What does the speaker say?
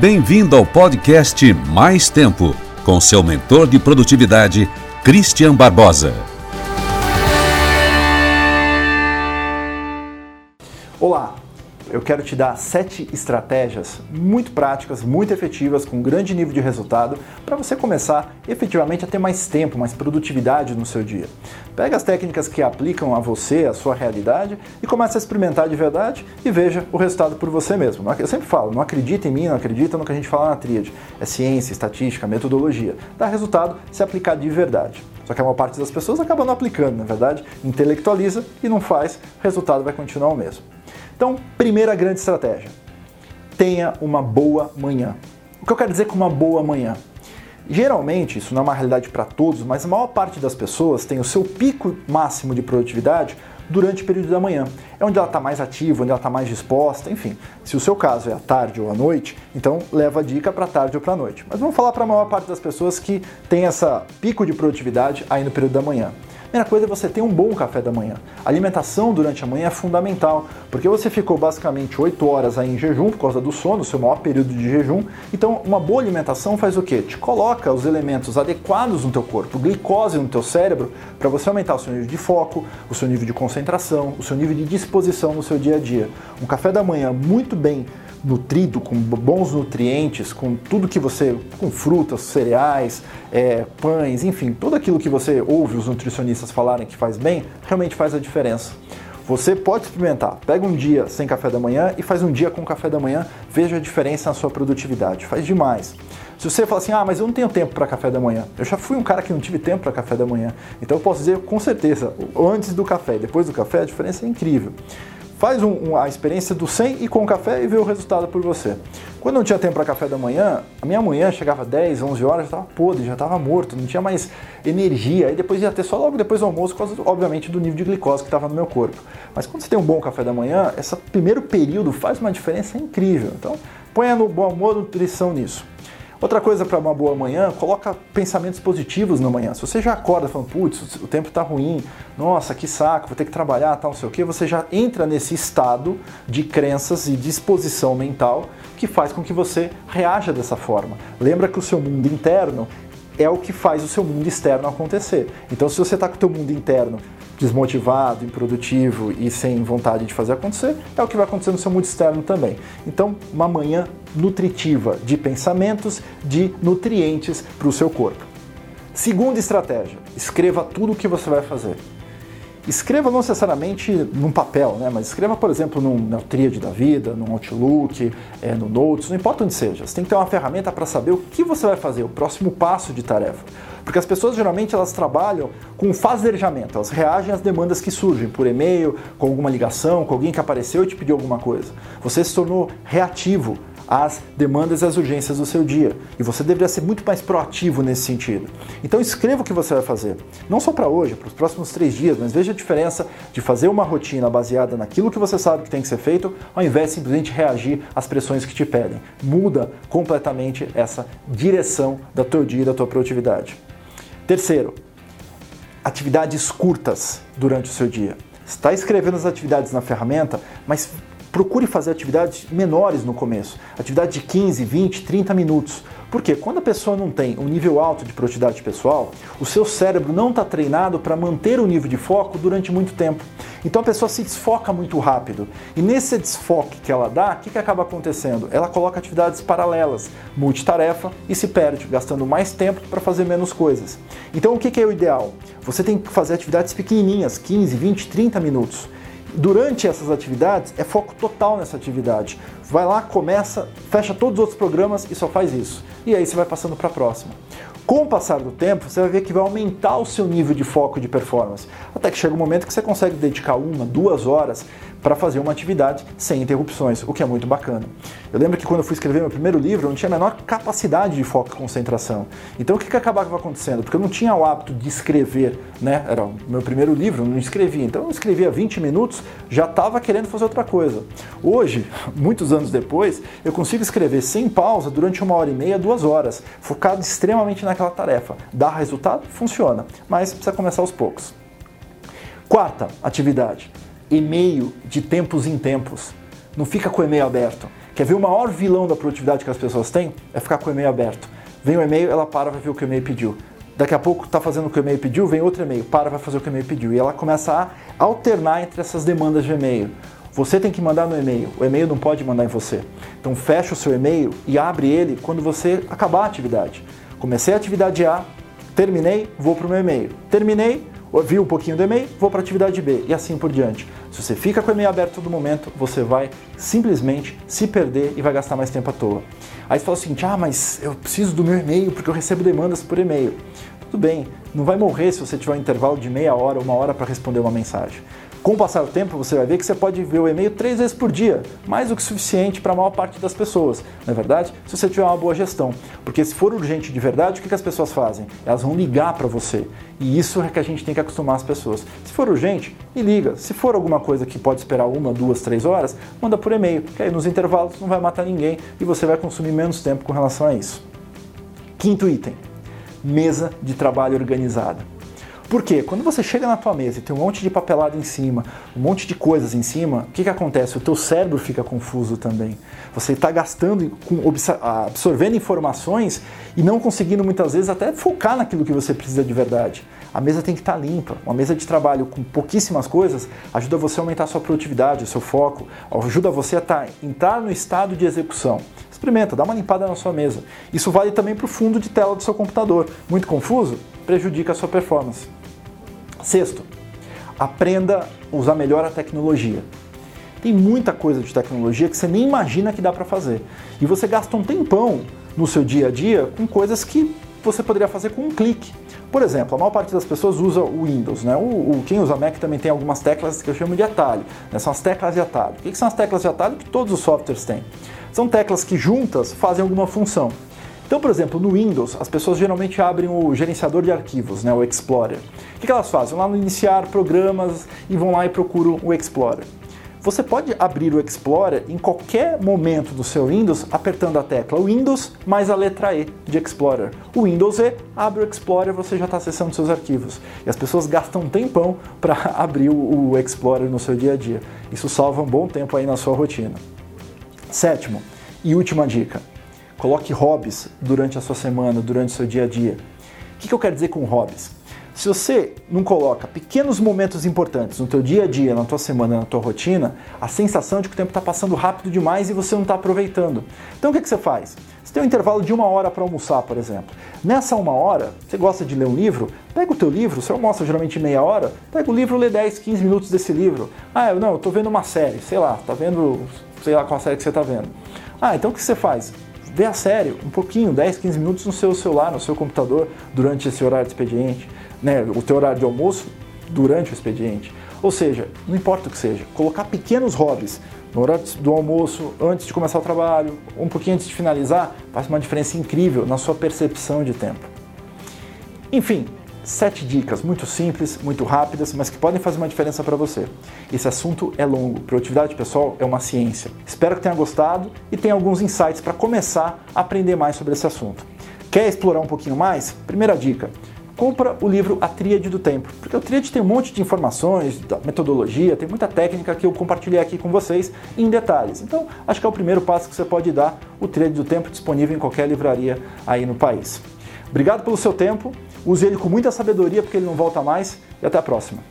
Bem-vindo ao podcast Mais Tempo, com seu mentor de produtividade, Christian Barbosa. Eu quero te dar sete estratégias muito práticas, muito efetivas, com grande nível de resultado, para você começar efetivamente a ter mais tempo, mais produtividade no seu dia. Pega as técnicas que aplicam a você, a sua realidade, e comece a experimentar de verdade e veja o resultado por você mesmo. Eu sempre falo, não acredita em mim, não acredita no que a gente fala na tríade. É ciência, estatística, metodologia. Dá resultado se aplicar de verdade. Só que a maior parte das pessoas acaba não aplicando, na verdade, intelectualiza e não faz, o resultado vai continuar o mesmo. Então, primeira grande estratégia: tenha uma boa manhã. O que eu quero dizer com uma boa manhã? Geralmente, isso não é uma realidade para todos, mas a maior parte das pessoas tem o seu pico máximo de produtividade durante o período da manhã. É onde ela está mais ativa, onde ela está mais disposta, enfim. Se o seu caso é à tarde ou à noite, então leva a dica para tarde ou para noite. Mas vamos falar para a maior parte das pessoas que tem essa pico de produtividade aí no período da manhã. Primeira coisa é você ter um bom café da manhã. A alimentação durante a manhã é fundamental, porque você ficou basicamente 8 horas aí em jejum por causa do sono, seu maior período de jejum. Então, uma boa alimentação faz o quê? Te coloca os elementos adequados no teu corpo, glicose no teu cérebro, para você aumentar o seu nível de foco, o seu nível de concentração, o seu nível de disposição no seu dia a dia. Um café da manhã muito bem nutrido, com bons nutrientes, com tudo que você, com frutas, cereais, é, pães, enfim, tudo aquilo que você ouve os nutricionistas falarem que faz bem, realmente faz a diferença. Você pode experimentar, pega um dia sem café da manhã e faz um dia com café da manhã, veja a diferença na sua produtividade, faz demais. Se você fala assim, ah, mas eu não tenho tempo para café da manhã. Eu já fui um cara que não tive tempo para café da manhã. Então eu posso dizer com certeza, antes do café e depois do café, a diferença é incrível. Faz um, um, a experiência do sem e com café e vê o resultado por você. Quando não tinha tempo para café da manhã, a minha manhã chegava 10, 11 horas, já estava podre, já estava morto, não tinha mais energia. Aí depois ia ter só logo depois do almoço, por causa, obviamente, do nível de glicose que estava no meu corpo. Mas quando você tem um bom café da manhã, esse primeiro período faz uma diferença incrível. Então, ponha no bom amor nutrição nisso. Outra coisa para uma boa manhã, coloca pensamentos positivos na manhã. Se você já acorda falando, putz, o tempo está ruim, nossa, que saco, vou ter que trabalhar, tal, não sei o que, você já entra nesse estado de crenças e disposição mental que faz com que você reaja dessa forma. Lembra que o seu mundo interno é o que faz o seu mundo externo acontecer. Então, se você está com o seu mundo interno desmotivado, improdutivo e sem vontade de fazer acontecer, é o que vai acontecer no seu mundo externo também. Então, uma manhã nutritiva de pensamentos, de nutrientes para o seu corpo. Segunda estratégia: escreva tudo o que você vai fazer. Escreva não necessariamente num papel, né? mas escreva, por exemplo, num, na tríade da vida, num Outlook, é, no Notes, não importa onde seja. Você tem que ter uma ferramenta para saber o que você vai fazer, o próximo passo de tarefa. Porque as pessoas geralmente elas trabalham com fazerjamento, elas reagem às demandas que surgem por e-mail, com alguma ligação, com alguém que apareceu e te pediu alguma coisa. Você se tornou reativo às demandas e às urgências do seu dia. E você deveria ser muito mais proativo nesse sentido. Então escreva o que você vai fazer. Não só para hoje, para os próximos três dias, mas veja a diferença de fazer uma rotina baseada naquilo que você sabe que tem que ser feito, ao invés de simplesmente reagir às pressões que te pedem. Muda completamente essa direção da teu dia e da tua produtividade. Terceiro, atividades curtas durante o seu dia. Está escrevendo as atividades na ferramenta, mas procure fazer atividades menores no começo, atividade de 15, 20, 30 minutos. Porque quando a pessoa não tem um nível alto de produtividade pessoal, o seu cérebro não está treinado para manter o nível de foco durante muito tempo. Então a pessoa se desfoca muito rápido. E nesse desfoque que ela dá, o que, que acaba acontecendo? Ela coloca atividades paralelas, multitarefa e se perde, gastando mais tempo para fazer menos coisas. Então o que, que é o ideal? Você tem que fazer atividades pequenininhas, 15, 20, 30 minutos. Durante essas atividades, é foco total nessa atividade. Vai lá, começa, fecha todos os outros programas e só faz isso. E aí você vai passando para a próxima. Com o passar do tempo, você vai ver que vai aumentar o seu nível de foco de performance. Até que chega um momento que você consegue dedicar uma, duas horas para fazer uma atividade sem interrupções, o que é muito bacana. Eu lembro que quando eu fui escrever meu primeiro livro, eu não tinha a menor capacidade de foco e concentração. Então o que, que acabava acontecendo? Porque eu não tinha o hábito de escrever, né? Era o meu primeiro livro, eu não escrevia. Então eu escrevia 20 minutos, já estava querendo fazer outra coisa. Hoje, muitos anos depois, eu consigo escrever sem pausa durante uma hora e meia, duas horas, focado extremamente naquela tarefa. Dá resultado? Funciona, mas precisa começar aos poucos. Quarta atividade, e-mail de tempos em tempos. Não fica com o e-mail aberto Quer ver o maior vilão da produtividade que as pessoas têm? É ficar com o e-mail aberto. Vem o e-mail, ela para, vai ver o que o e-mail pediu. Daqui a pouco está fazendo o que o e-mail pediu, vem outro e-mail, para, vai fazer o que o e-mail pediu. E ela começa a alternar entre essas demandas de e-mail. Você tem que mandar no e-mail, o e-mail não pode mandar em você. Então fecha o seu e-mail e abre ele quando você acabar a atividade. Comecei a atividade A, terminei, vou para o meu e-mail. Terminei, vi um pouquinho do e-mail, vou para atividade B e assim por diante. Se você fica com o e-mail aberto todo momento, você vai simplesmente se perder e vai gastar mais tempo à toa. Aí você fala assim, ah, mas eu preciso do meu e-mail porque eu recebo demandas por e-mail. Tudo bem, não vai morrer se você tiver um intervalo de meia hora, uma hora para responder uma mensagem. Com o passar do tempo, você vai ver que você pode ver o e-mail três vezes por dia, mais do que suficiente para a maior parte das pessoas, não é verdade? Se você tiver uma boa gestão. Porque se for urgente de verdade, o que as pessoas fazem? Elas vão ligar para você. E isso é que a gente tem que acostumar as pessoas. Se for urgente, me liga. Se for alguma coisa que pode esperar uma, duas, três horas, manda por e-mail, que aí nos intervalos não vai matar ninguém e você vai consumir menos tempo com relação a isso. Quinto item: mesa de trabalho organizada. Por quê? Quando você chega na tua mesa e tem um monte de papelado em cima, um monte de coisas em cima, o que, que acontece? O teu cérebro fica confuso também. Você está gastando, absorvendo informações e não conseguindo muitas vezes até focar naquilo que você precisa de verdade. A mesa tem que estar tá limpa. Uma mesa de trabalho com pouquíssimas coisas ajuda você a aumentar a sua produtividade, o seu foco, ajuda você a tá, entrar no estado de execução. Experimenta, dá uma limpada na sua mesa. Isso vale também para o fundo de tela do seu computador. Muito confuso? Prejudica a sua performance. Sexto, aprenda a usar melhor a tecnologia. Tem muita coisa de tecnologia que você nem imagina que dá para fazer. E você gasta um tempão no seu dia a dia com coisas que você poderia fazer com um clique. Por exemplo, a maior parte das pessoas usa o Windows, né? O, o, quem usa Mac também tem algumas teclas que eu chamo de atalho, né? são as teclas de atalho. O que, que são as teclas de atalho que todos os softwares têm? São teclas que juntas fazem alguma função. Então, por exemplo, no Windows, as pessoas geralmente abrem o gerenciador de arquivos, né, o Explorer. O que elas fazem? Vão lá no iniciar programas e vão lá e procuram o Explorer. Você pode abrir o Explorer em qualquer momento do seu Windows apertando a tecla Windows mais a letra E de Explorer. O Windows E abre o Explorer, você já está acessando seus arquivos. E as pessoas gastam um tempão para abrir o Explorer no seu dia a dia. Isso salva um bom tempo aí na sua rotina. Sétimo e última dica: Coloque hobbies durante a sua semana, durante o seu dia a dia. O que eu quero dizer com hobbies? Se você não coloca pequenos momentos importantes no teu dia a dia, na tua semana, na tua rotina, a sensação de que o tempo está passando rápido demais e você não está aproveitando. Então o que, que você faz? Você tem um intervalo de uma hora para almoçar, por exemplo. Nessa uma hora, você gosta de ler um livro? Pega o teu livro, você almoça geralmente meia hora, pega o livro, lê 10, 15 minutos desse livro. Ah, eu não, eu estou vendo uma série, sei lá, tá vendo, sei lá qual série que você está vendo. Ah, então o que você faz? Vê a série um pouquinho, 10, 15 minutos no seu celular, no seu computador, durante esse horário de expediente, né, o teu horário de almoço durante o expediente. Ou seja, não importa o que seja, colocar pequenos hobbies no horário do almoço, antes de começar o trabalho, um pouquinho antes de finalizar, faz uma diferença incrível na sua percepção de tempo. Enfim, Sete dicas muito simples, muito rápidas, mas que podem fazer uma diferença para você. Esse assunto é longo, produtividade pessoal é uma ciência. Espero que tenha gostado e tenha alguns insights para começar a aprender mais sobre esse assunto. Quer explorar um pouquinho mais? Primeira dica: compra o livro A Tríade do Tempo, porque o Tríade tem um monte de informações, metodologia, tem muita técnica que eu compartilhei aqui com vocês em detalhes. Então, acho que é o primeiro passo que você pode dar, o Tríade do Tempo disponível em qualquer livraria aí no país. Obrigado pelo seu tempo Use ele com muita sabedoria porque ele não volta mais e até a próxima.